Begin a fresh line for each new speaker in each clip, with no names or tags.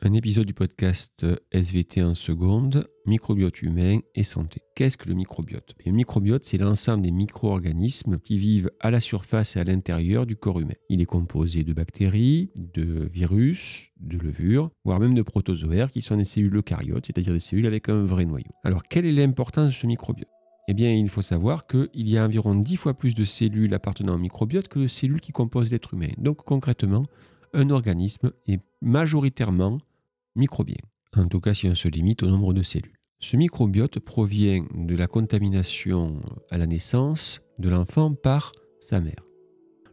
Un épisode du podcast SVT en seconde, microbiote humain et santé. Qu'est-ce que le microbiote? Le microbiote, c'est l'ensemble des micro-organismes qui vivent à la surface et à l'intérieur du corps humain. Il est composé de bactéries, de virus, de levures, voire même de protozoaires qui sont des cellules eucaryotes, c'est-à-dire des cellules avec un vrai noyau. Alors, quelle est l'importance de ce microbiote? Eh bien, il faut savoir qu'il y a environ 10 fois plus de cellules appartenant au microbiote que de cellules qui composent l'être humain. Donc, concrètement, un organisme est majoritairement microbien, en tout cas si on se limite au nombre de cellules. Ce microbiote provient de la contamination à la naissance de l'enfant par sa mère.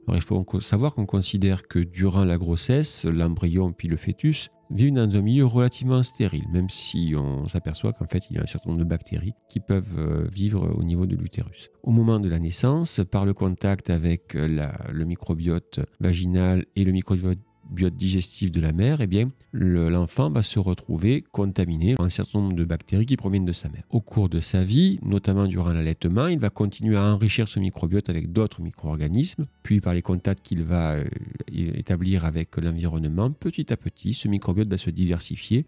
Alors il faut savoir qu'on considère que durant la grossesse, l'embryon puis le fœtus vivent dans un milieu relativement stérile, même si on s'aperçoit qu'en fait il y a un certain nombre de bactéries qui peuvent euh, vivre au niveau de l'utérus. Au moment de la naissance, par le contact avec le microbiote vaginal et le microbiote biote digestif de la mère, eh bien, l'enfant va se retrouver contaminé par un certain nombre de bactéries qui proviennent de sa mère. Au cours de sa vie, notamment durant l'allaitement, il va continuer à enrichir ce microbiote avec d'autres micro-organismes, puis par les contacts qu'il va euh, établir avec l'environnement, petit à petit, ce microbiote va se diversifier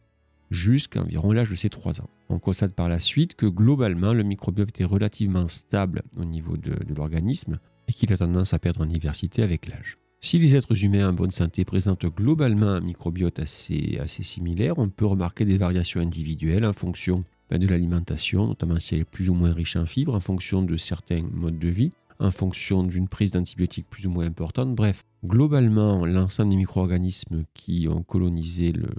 jusqu'à environ l'âge de ses 3 ans. On constate par la suite que globalement, le microbiote est relativement stable au niveau de l'organisme et qu'il a tendance à perdre en diversité avec l'âge. Si les êtres humains en bonne santé présentent globalement un microbiote assez, similaire, on peut remarquer des variations individuelles en fonction ben, de l'alimentation, notamment si elle est plus ou moins riche en fibres, en fonction de certains modes de vie, en fonction d'une prise d'antibiotiques plus ou moins importante. Bref, globalement, l'ensemble des micro-organismes qui ont colonisé le,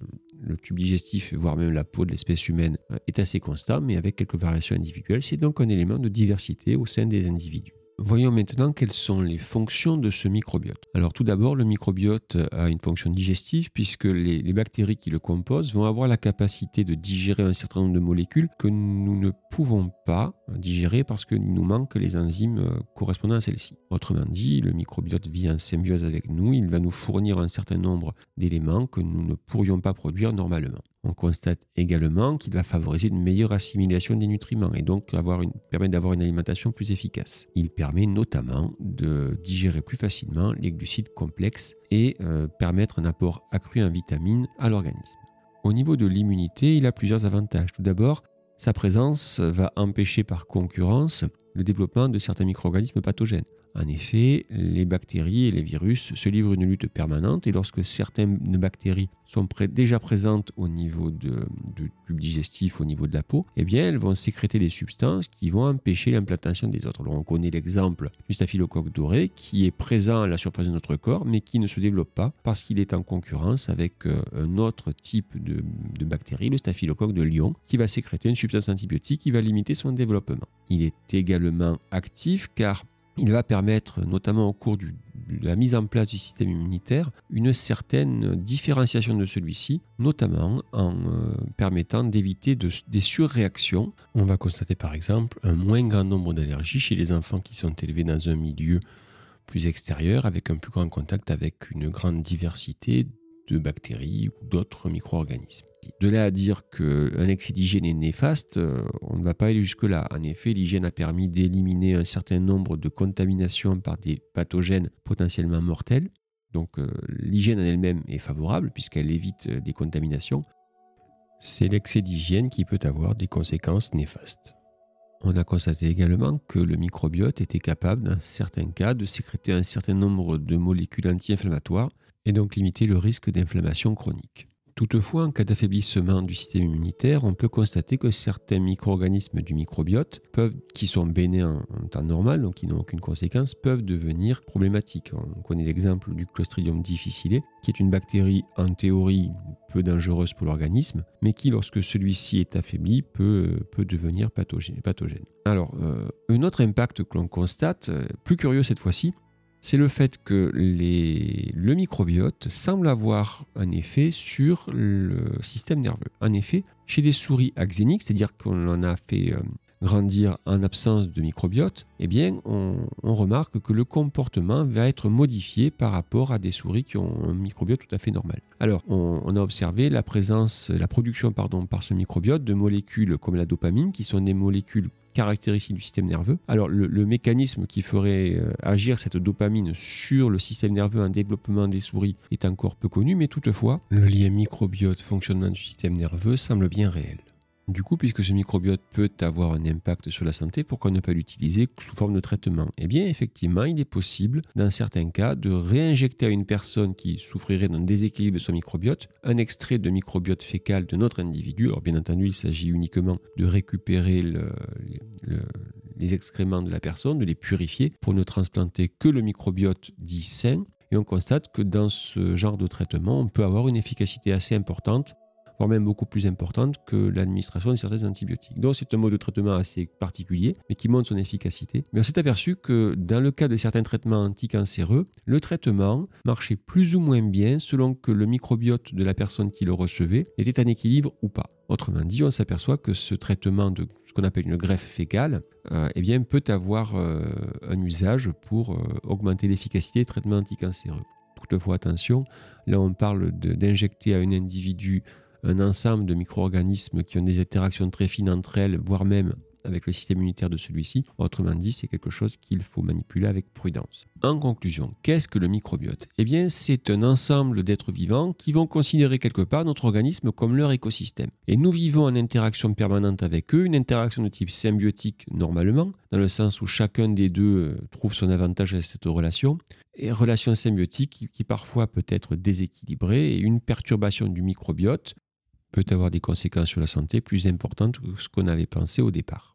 le tube digestif, voire même la peau de l'espèce humaine, euh, est assez constant, mais avec quelques variations individuelles. C'est donc un élément de diversité au sein des individus. Voyons maintenant quelles sont les fonctions de ce microbiote. Alors tout d'abord, le microbiote a une fonction digestive puisque les, bactéries qui le composent vont avoir la capacité de digérer un certain nombre de molécules que nous ne pouvons pas digérer parce qu'il nous manque les enzymes euh, correspondant à celles-ci. Autrement dit, le microbiote vit en symbiose avec nous, il va nous fournir un certain nombre d'éléments que nous ne pourrions pas produire normalement. On constate également qu'il va favoriser une meilleure assimilation des nutriments et donc avoir une, permettre d'avoir une alimentation plus efficace. Il permet notamment de digérer plus facilement les glucides complexes et euh, permettre un apport accru en vitamines à l'organisme. Au niveau de l'immunité, il a plusieurs avantages. Tout d'abord, sa présence va empêcher par concurrence le développement de certains micro-organismes pathogènes. En effet, les bactéries et les virus se livrent une lutte permanente et lorsque certaines bactéries sont déjà présentes au niveau du tube digestif, au niveau de la peau, eh bien elles vont sécréter des substances qui vont empêcher l'implantation des autres. on connaît l'exemple du staphylocoque doré qui est présent à la surface de notre corps mais qui ne se développe pas parce qu'il est en concurrence avec euh, un autre type de, de bactérie, le staphylocoque de Lyon, qui va sécréter une substance antibiotique qui va limiter son développement. Il est également actif car il va permettre, notamment au cours de la mise en place du système immunitaire, une certaine différenciation de celui-ci, notamment en euh, permettant d'éviter des surréactions. On va constater par exemple un moins grand nombre d'allergies chez les enfants qui sont élevés dans un milieu plus extérieur, avec un plus grand contact avec une grande diversité de bactéries ou d'autres micro-organismes. De là à dire qu'un excès d'hygiène est néfaste, euh, on ne va pas aller jusque-là. En effet, l'hygiène a permis d'éliminer un certain nombre de contaminations par des pathogènes potentiellement mortels. Donc euh, l'hygiène en elle-même est favorable puisqu'elle évite euh, des contaminations. C'est l'excès d'hygiène qui peut avoir des conséquences néfastes. On a constaté également que le microbiote était capable, dans certains cas, de sécréter un certain nombre de molécules anti-inflammatoires et donc limiter le risque d'inflammation chronique. Toutefois, en cas d'affaiblissement du système immunitaire, on peut constater que certains micro-organismes du microbiote, qui sont bénins en temps normal, donc qui n'ont aucune conséquence, peuvent devenir problématiques. On connaît l'exemple du Clostridium difficile, qui est une bactérie en théorie peu dangereuse pour l'organisme, mais qui, lorsque celui-ci est affaibli, peut, peut devenir pathogène. Alors, euh, un autre impact que l'on constate, euh, plus curieux cette fois-ci, c'est le fait que le microbiote semble avoir un effet sur le système nerveux. En effet, chez des souris axéniques, c'est-à-dire qu'on en a fait euh, grandir en absence de microbiote, eh bien, on, remarque que le comportement va être modifié par rapport à des souris qui ont un microbiote tout à fait normal. Alors, on, a observé la présence, la production, par ce microbiote de molécules comme la dopamine, qui sont des molécules caractéristique du système nerveux. Alors le, mécanisme qui ferait euh, agir cette dopamine sur le système nerveux en développement des souris est encore peu connu, mais toutefois, le lien microbiote-fonctionnement du système nerveux semble bien réel. Du coup, puisque ce microbiote peut avoir un impact sur la santé, pourquoi ne pas l'utiliser sous forme de traitement? Eh bien, effectivement, il est possible, dans certains cas, de réinjecter à une personne qui souffrirait d'un déséquilibre de son microbiote un extrait de microbiote fécal de notre individu. Alors, bien entendu, il s'agit uniquement de récupérer les excréments de la personne, de les purifier pour ne transplanter que le microbiote dit sain. Et on constate que dans ce genre de traitement, on peut avoir une efficacité assez importante voire même beaucoup plus importante que l'administration de certains antibiotiques. Donc c'est un mode de traitement assez particulier, mais qui montre son efficacité. Mais on s'est aperçu que dans le cas de certains traitements anticancéreux, le traitement marchait plus ou moins bien selon que le microbiote de la personne qui le recevait était en équilibre ou pas. Autrement dit, on s'aperçoit que ce traitement de ce qu'on appelle une greffe fécale euh, eh bien, peut avoir euh, un usage pour euh, augmenter l'efficacité des traitements anticancéreux. Toutefois, attention, là on parle d'injecter à un individu un ensemble de micro-organismes qui ont des interactions très fines entre elles, voire même avec le système immunitaire de celui-ci. Autrement dit, c'est quelque chose qu'il faut manipuler avec prudence. En conclusion, qu'est-ce que le microbiote? Eh bien, c'est un ensemble d'êtres vivants qui vont considérer quelque part notre organisme comme leur écosystème. Et nous vivons en interaction permanente avec eux, une interaction de type symbiotique normalement, dans le sens où chacun des deux euh, trouve son avantage à cette relation, et relation symbiotique qui parfois peut être déséquilibrée, et une perturbation du microbiote peut avoir des conséquences sur la santé plus importantes que ce qu'on avait pensé au départ.